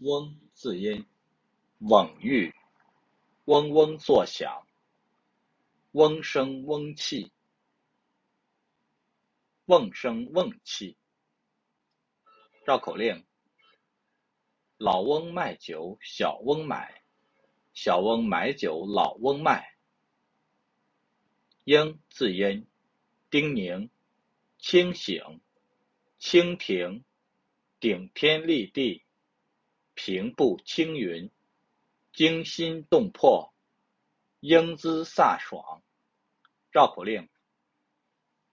翁，字音，翁玉，嗡嗡作响，嗡声嗡气，瓮声瓮气。绕口令：老翁卖酒，小翁买，小翁买酒，老翁卖。莺，字音，叮咛，清醒，蜻蜓，顶天立地，平步青云，惊心动魄，英姿飒爽。绕口令：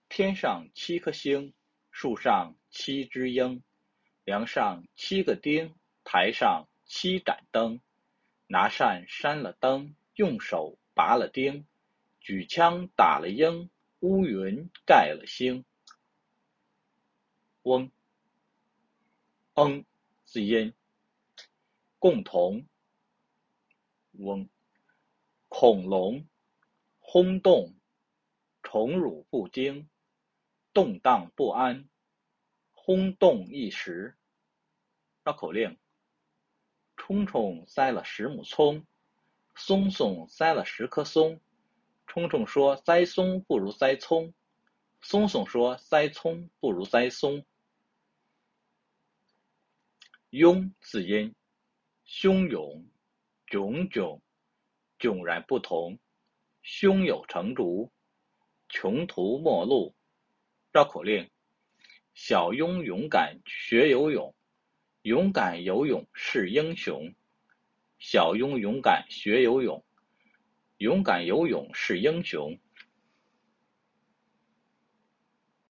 天上七颗星，树上七只鹰，梁上七个钉，台上七盏灯。拿扇扇了灯，用手拔了钉，举枪打了鹰，乌云盖了星。嗡，嗯，字音，共同。翁，恐龙，轰动，宠辱不惊，动荡不安，轰动一时。绕口令：冲冲栽了十亩葱，松松栽了十棵松。冲冲说栽松不如栽葱，松松说栽葱不如栽松。庸，字音，汹涌，炯炯，迥然不同，胸有成竹，穷途末路。绕口令：小庸勇敢学游泳，勇敢游泳是英雄。小庸勇敢学游泳，勇敢游泳是英雄。